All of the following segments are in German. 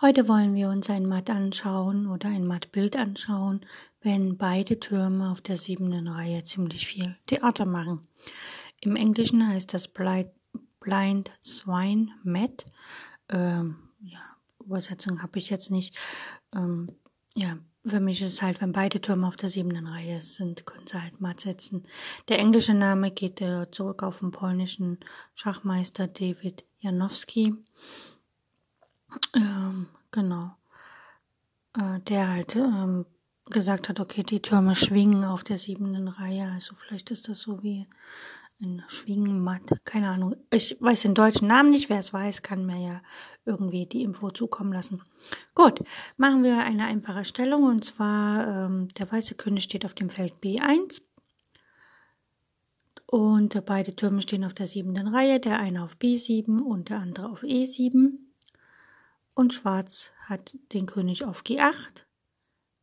Heute wollen wir uns ein Matt anschauen oder ein Mattbild anschauen, wenn beide Türme auf der siebenden Reihe ziemlich viel Theater machen. Im Englischen heißt das Blind, Blind Swine Matt. Ähm, ja, Übersetzung habe ich jetzt nicht. Ähm, ja, für mich ist es halt, wenn beide Türme auf der siebenden Reihe sind, können sie halt matt setzen. Der englische Name geht äh, zurück auf den polnischen Schachmeister David Janowski ähm, genau. Äh, der halt ähm, gesagt hat, okay, die Türme schwingen auf der siebenden Reihe. Also vielleicht ist das so wie ein Schwingenmatt. Keine Ahnung. Ich weiß den deutschen Namen nicht. Wer es weiß, kann mir ja irgendwie die Info zukommen lassen. Gut, machen wir eine einfache Stellung. Und zwar, ähm, der weiße König steht auf dem Feld B1. Und beide Türme stehen auf der siebenden Reihe. Der eine auf B7 und der andere auf E7. Und Schwarz hat den König auf G8,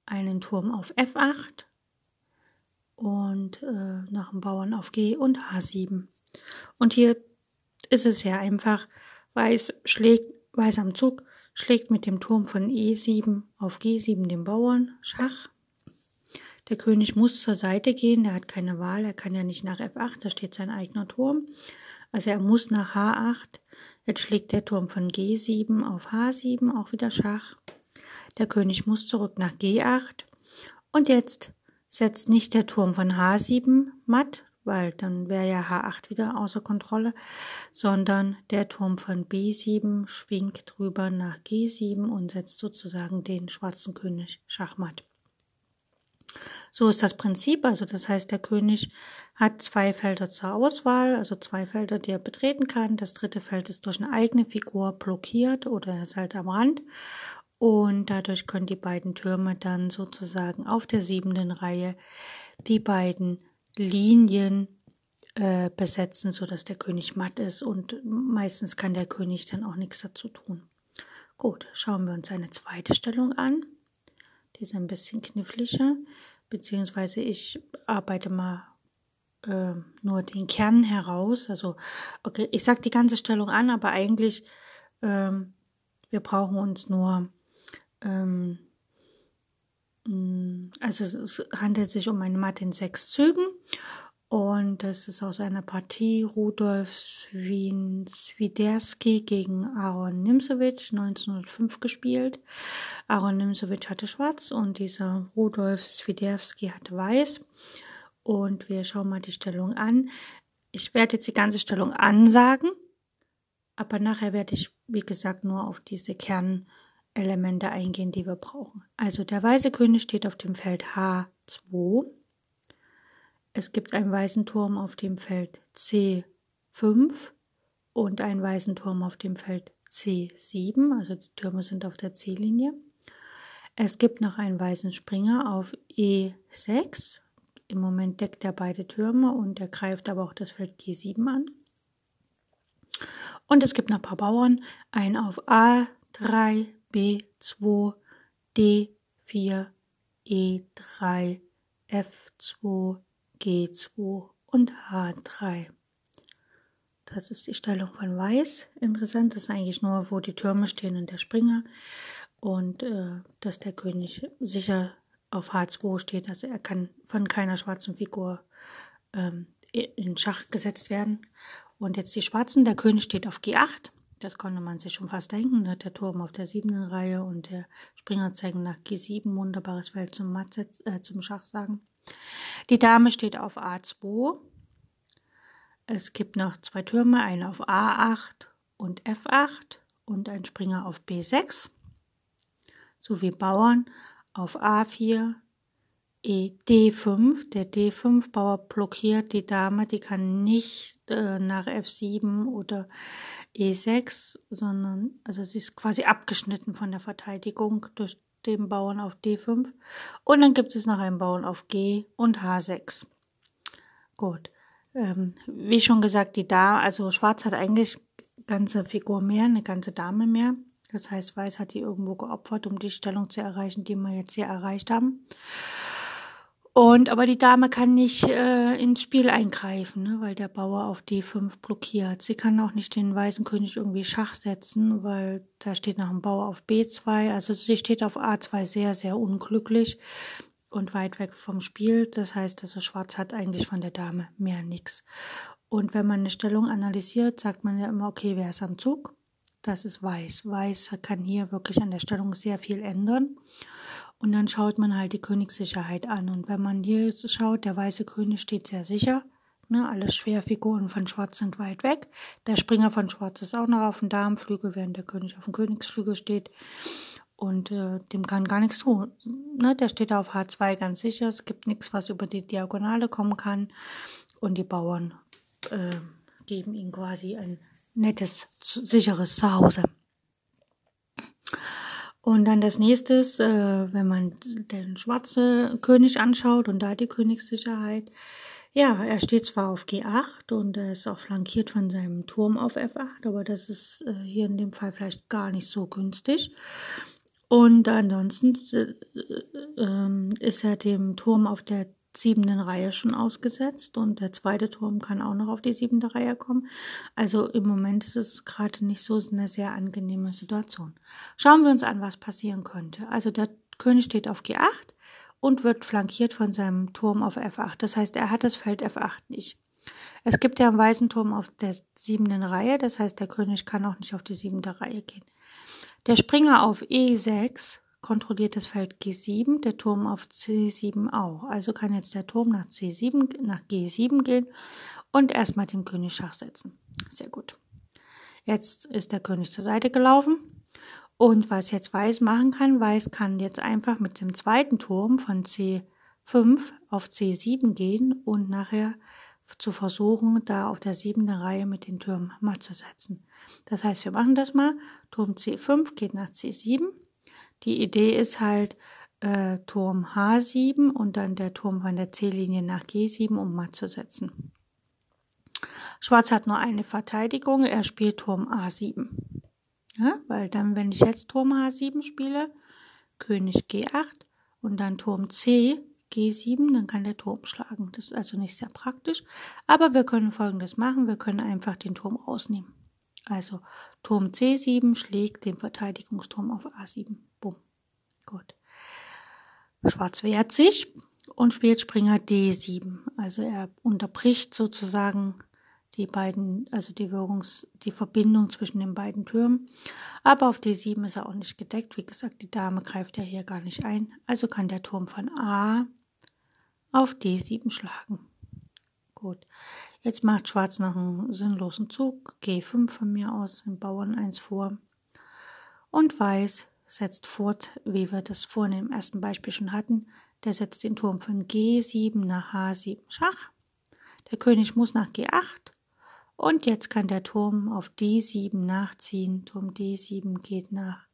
einen Turm auf F8 und äh, nach dem Bauern auf G und H7. Und hier ist es sehr einfach. Weiß schlägt, Weiß am Zug schlägt mit dem Turm von E7 auf G7 den Bauern Schach. Der König muss zur Seite gehen, der hat keine Wahl, er kann ja nicht nach F8, da steht sein eigener Turm. Also er muss nach H8. Jetzt schlägt der Turm von G7 auf H7, auch wieder Schach. Der König muss zurück nach G8. Und jetzt setzt nicht der Turm von H7 matt, weil dann wäre ja H8 wieder außer Kontrolle, sondern der Turm von B7 schwingt rüber nach G7 und setzt sozusagen den schwarzen König schachmatt. So ist das Prinzip. Also das heißt, der König hat zwei Felder zur Auswahl, also zwei Felder, die er betreten kann. Das dritte Feld ist durch eine eigene Figur blockiert oder er ist halt am Rand. Und dadurch können die beiden Türme dann sozusagen auf der siebenden Reihe die beiden Linien äh, besetzen, so dass der König matt ist und meistens kann der König dann auch nichts dazu tun. Gut, schauen wir uns eine zweite Stellung an. Die ist ein bisschen kniffliger, beziehungsweise ich arbeite mal äh, nur den Kern heraus. Also, okay, ich sag die ganze Stellung an, aber eigentlich, ähm, wir brauchen uns nur, ähm, mm, also es, handelt sich um eine Matte in sechs Zügen und das ist aus einer Partie Rudolf Swiderski gegen Aaron Nimzowitsch 1905 gespielt. Aaron Nimzowitsch hatte schwarz und dieser Rudolf Swiderski hatte weiß. Und wir schauen mal die Stellung an. Ich werde jetzt die ganze Stellung ansagen, aber nachher werde ich, wie gesagt, nur auf diese Kernelemente eingehen, die wir brauchen. Also der weiße König steht auf dem Feld H2 es gibt einen weißen Turm auf dem Feld C5 und einen weißen Turm auf dem Feld C7, also die Türme sind auf der C-Linie. Es gibt noch einen weißen Springer auf E6. Im Moment deckt er beide Türme und er greift aber auch das Feld G7 an. Und es gibt noch ein paar Bauern, einen auf A3, B2, D4, E3, F2, G2 und H3. Das ist die Stellung von Weiß. Interessant ist eigentlich nur, wo die Türme stehen und der Springer. Und äh, dass der König sicher auf H2 steht. Also er kann von keiner schwarzen Figur ähm, in Schach gesetzt werden. Und jetzt die Schwarzen. Der König steht auf G8. Das konnte man sich schon fast denken. Der Turm auf der siebten Reihe und der Springer zeigen nach G7. Wunderbares Feld zum, äh, zum Schach sagen. Die Dame steht auf A2. Es gibt noch zwei Türme, eine auf A8 und F8 und ein Springer auf B6 sowie Bauern auf A4, E D5. Der D5-Bauer blockiert die Dame, die kann nicht äh, nach F7 oder E6, sondern also sie ist quasi abgeschnitten von der Verteidigung durch den Bauern auf D5. Und dann gibt es noch einen Bauern auf G und H6. Gut. Ähm, wie schon gesagt, die Dame, also Schwarz hat eigentlich ganze Figur mehr, eine ganze Dame mehr. Das heißt, Weiß hat die irgendwo geopfert, um die Stellung zu erreichen, die wir jetzt hier erreicht haben. Und aber die Dame kann nicht äh, ins Spiel eingreifen, ne, weil der Bauer auf D5 blockiert. Sie kann auch nicht den weißen König irgendwie Schach setzen, weil da steht noch ein Bauer auf B2. Also sie steht auf A2 sehr, sehr unglücklich und weit weg vom Spiel. Das heißt, also Schwarz hat eigentlich von der Dame mehr nichts. Und wenn man eine Stellung analysiert, sagt man ja immer, okay, wer ist am Zug? Das ist Weiß. Weiß kann hier wirklich an der Stellung sehr viel ändern. Und dann schaut man halt die Königssicherheit an. Und wenn man hier schaut, der weiße König steht sehr sicher. Ne, alle Schwerfiguren von Schwarz sind weit weg. Der Springer von Schwarz ist auch noch auf dem Damenflügel, während der König auf dem Königsflügel steht. Und äh, dem kann gar nichts tun. Ne, der steht auf H2 ganz sicher. Es gibt nichts, was über die Diagonale kommen kann. Und die Bauern äh, geben ihm quasi ein nettes, sicheres Zuhause. Und dann das nächste äh, wenn man den schwarzen König anschaut und da die Königssicherheit. Ja, er steht zwar auf G8 und er ist auch flankiert von seinem Turm auf F8, aber das ist äh, hier in dem Fall vielleicht gar nicht so günstig. Und ansonsten äh, äh, ist er dem Turm auf der siebenden Reihe schon ausgesetzt und der zweite Turm kann auch noch auf die siebente Reihe kommen. Also im Moment ist es gerade nicht so eine sehr angenehme Situation. Schauen wir uns an, was passieren könnte. Also der König steht auf G8 und wird flankiert von seinem Turm auf F8. Das heißt, er hat das Feld F8 nicht. Es gibt ja einen weißen Turm auf der siebenten Reihe, das heißt, der König kann auch nicht auf die siebente Reihe gehen. Der Springer auf E6 kontrolliert das Feld G7, der Turm auf C7 auch. Also kann jetzt der Turm nach C7, nach G7 gehen und erstmal dem König Schach setzen. Sehr gut. Jetzt ist der König zur Seite gelaufen. Und was jetzt Weiß machen kann, Weiß kann jetzt einfach mit dem zweiten Turm von C5 auf C7 gehen und nachher zu versuchen, da auf der siebten Reihe mit den Türmen matt zu setzen. Das heißt, wir machen das mal. Turm C5 geht nach C7 die Idee ist halt äh, Turm H7 und dann der Turm von der C-Linie nach G7, um matt zu setzen. Schwarz hat nur eine Verteidigung, er spielt Turm A7. Ja, weil dann, wenn ich jetzt Turm H7 spiele, König G8 und dann Turm C, G7, dann kann der Turm schlagen. Das ist also nicht sehr praktisch. Aber wir können folgendes machen, wir können einfach den Turm rausnehmen. Also Turm C7 schlägt den Verteidigungsturm auf A7. Gut. Schwarz wehrt sich und spielt Springer D7. Also er unterbricht sozusagen die beiden, also die Wirkungs, die Verbindung zwischen den beiden Türmen. Aber auf D7 ist er auch nicht gedeckt. Wie gesagt, die Dame greift ja hier gar nicht ein. Also kann der Turm von A auf D7 schlagen. Gut. Jetzt macht Schwarz noch einen sinnlosen Zug. G5 von mir aus, den Bauern 1 vor. Und Weiß setzt fort, wie wir das vorhin im ersten Beispiel schon hatten. Der setzt den Turm von G7 nach H7 Schach. Der König muss nach G8. Und jetzt kann der Turm auf D7 nachziehen. Turm D7 geht nach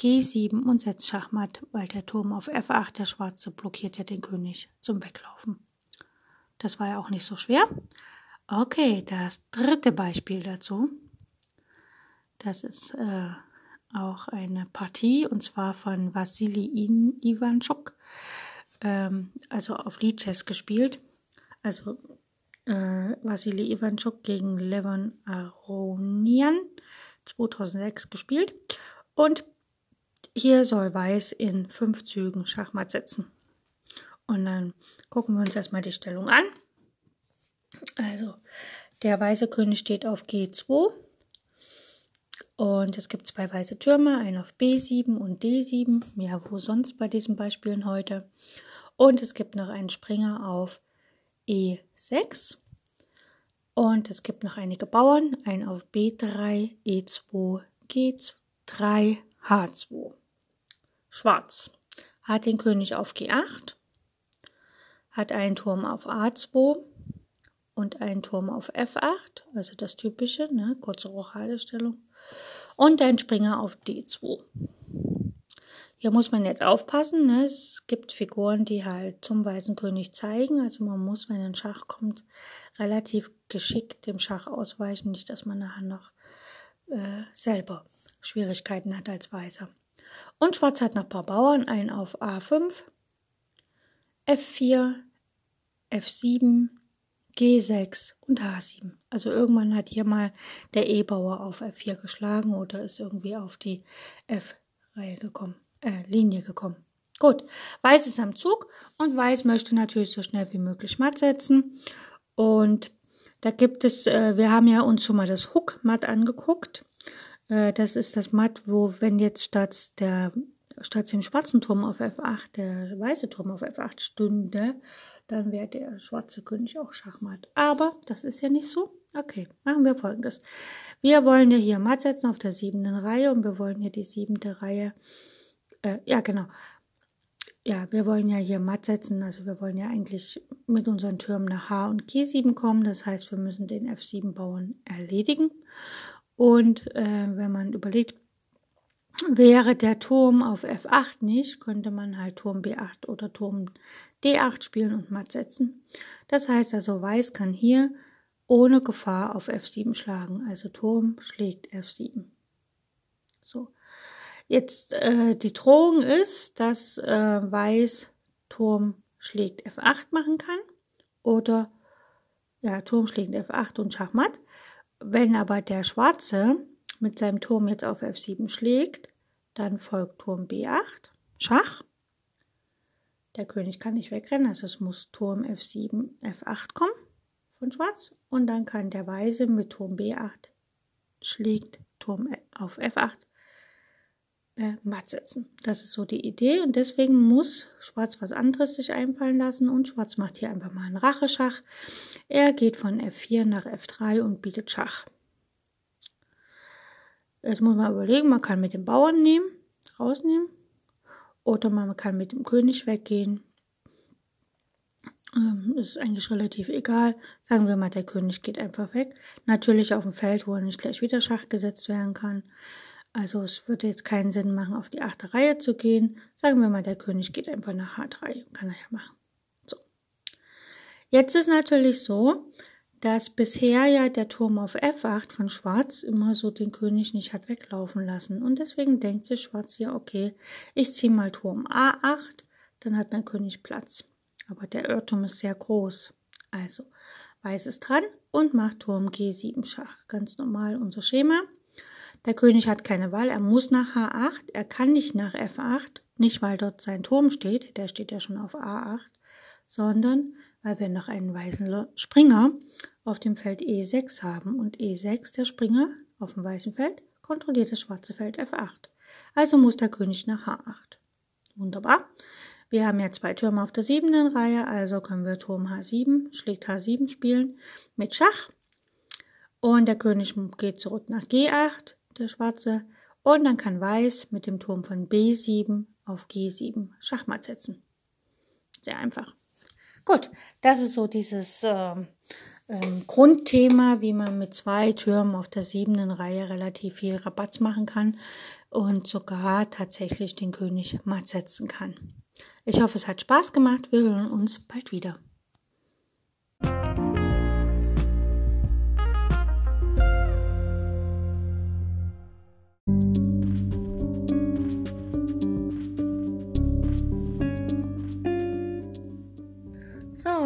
G7 und setzt Schachmatt, weil der Turm auf F8, der Schwarze, blockiert ja den König zum Weglaufen. Das war ja auch nicht so schwer. Okay, das dritte Beispiel dazu. Das ist äh, auch eine Partie und zwar von Vassili Ivanchuk, ähm, also auf Lichess gespielt. Also äh, Vassili Ivanchuk gegen Levon Aronian 2006 gespielt. Und hier soll Weiß in fünf Zügen Schachmatt setzen. Und dann gucken wir uns erstmal die Stellung an. Also, der weiße König steht auf G2. Und es gibt zwei weiße Türme, einen auf B7 und D7. Ja, wo sonst bei diesen Beispielen heute. Und es gibt noch einen Springer auf E6. Und es gibt noch einige Bauern, einen auf B3, E2, G3, H2. Schwarz hat den König auf G8 hat einen Turm auf A2 und einen Turm auf F8, also das typische, ne, kurze Rochadestellung, und ein Springer auf D2. Hier muss man jetzt aufpassen, ne? es gibt Figuren, die halt zum Weißen König zeigen, also man muss, wenn ein Schach kommt, relativ geschickt dem Schach ausweichen, nicht, dass man nachher noch äh, selber Schwierigkeiten hat als Weißer. Und Schwarz hat noch ein paar Bauern, einen auf A5, F4, F7, G6 und H7. Also irgendwann hat hier mal der E-Bauer auf F4 geschlagen oder ist irgendwie auf die F-Reihe gekommen, äh, Linie gekommen. Gut, Weiß ist am Zug und Weiß möchte natürlich so schnell wie möglich matt setzen. Und da gibt es, äh, wir haben ja uns schon mal das Hook matt angeguckt. Äh, das ist das Matt, wo wenn jetzt statt der statt dem schwarzen Turm auf F8 der weiße Turm auf F8 stünde, dann wäre der schwarze König auch Schachmatt. Aber das ist ja nicht so. Okay, machen wir folgendes. Wir wollen ja hier matt setzen auf der siebten Reihe und wir wollen hier die siebte Reihe, äh, ja genau, ja, wir wollen ja hier matt setzen, also wir wollen ja eigentlich mit unseren Türmen nach H und G7 kommen, das heißt, wir müssen den F7 Bauern erledigen. Und äh, wenn man überlegt, wäre der Turm auf F8 nicht, könnte man halt Turm B8 oder Turm D8 spielen und matt setzen. Das heißt also, Weiß kann hier ohne Gefahr auf F7 schlagen. Also Turm schlägt F7. So. Jetzt äh, die Drohung ist, dass äh, Weiß Turm schlägt F8 machen kann oder ja, Turm schlägt F8 und Schachmatt. Wenn aber der Schwarze mit seinem Turm jetzt auf F7 schlägt, dann folgt Turm B8, Schach. Der König kann nicht wegrennen, also es muss Turm F7, F8 kommen von Schwarz. Und dann kann der Weiße mit Turm B8 schlägt Turm auf F8 äh, matt setzen. Das ist so die Idee und deswegen muss Schwarz was anderes sich einfallen lassen und Schwarz macht hier einfach mal einen Racheschach. Er geht von F4 nach F3 und bietet Schach. Jetzt muss man überlegen, man kann mit dem Bauern nehmen, rausnehmen oder man kann mit dem König weggehen. Ähm, ist eigentlich relativ egal. Sagen wir mal, der König geht einfach weg. Natürlich auf dem Feld, wo er nicht gleich wieder Schach gesetzt werden kann. Also es würde jetzt keinen Sinn machen, auf die achte Reihe zu gehen. Sagen wir mal, der König geht einfach nach H3. Kann er ja machen. So. Jetzt ist natürlich so, dass bisher ja der Turm auf F8 von Schwarz immer so den König nicht hat weglaufen lassen. Und deswegen denkt sich Schwarz hier, okay, ich ziehe mal Turm A8, dann hat mein König Platz. Aber der Irrtum ist sehr groß. Also, Weiß ist dran und macht Turm G7 Schach. Ganz normal unser Schema. Der König hat keine Wahl, er muss nach H8, er kann nicht nach F8, nicht weil dort sein Turm steht, der steht ja schon auf A8, sondern weil wir noch einen weißen Springer auf dem Feld E6 haben und E6, der Springer auf dem weißen Feld, kontrolliert das schwarze Feld F8. Also muss der König nach H8. Wunderbar. Wir haben ja zwei Türme auf der siebten Reihe, also können wir Turm H7, schlägt H7 spielen mit Schach. Und der König geht zurück nach G8, der schwarze. Und dann kann Weiß mit dem Turm von B7 auf G7 Schachmatt setzen. Sehr einfach. Gut, das ist so dieses äh, ähm, Grundthema, wie man mit zwei Türmen auf der siebten Reihe relativ viel Rabatz machen kann und sogar tatsächlich den König matt setzen kann. Ich hoffe, es hat Spaß gemacht. Wir hören uns bald wieder.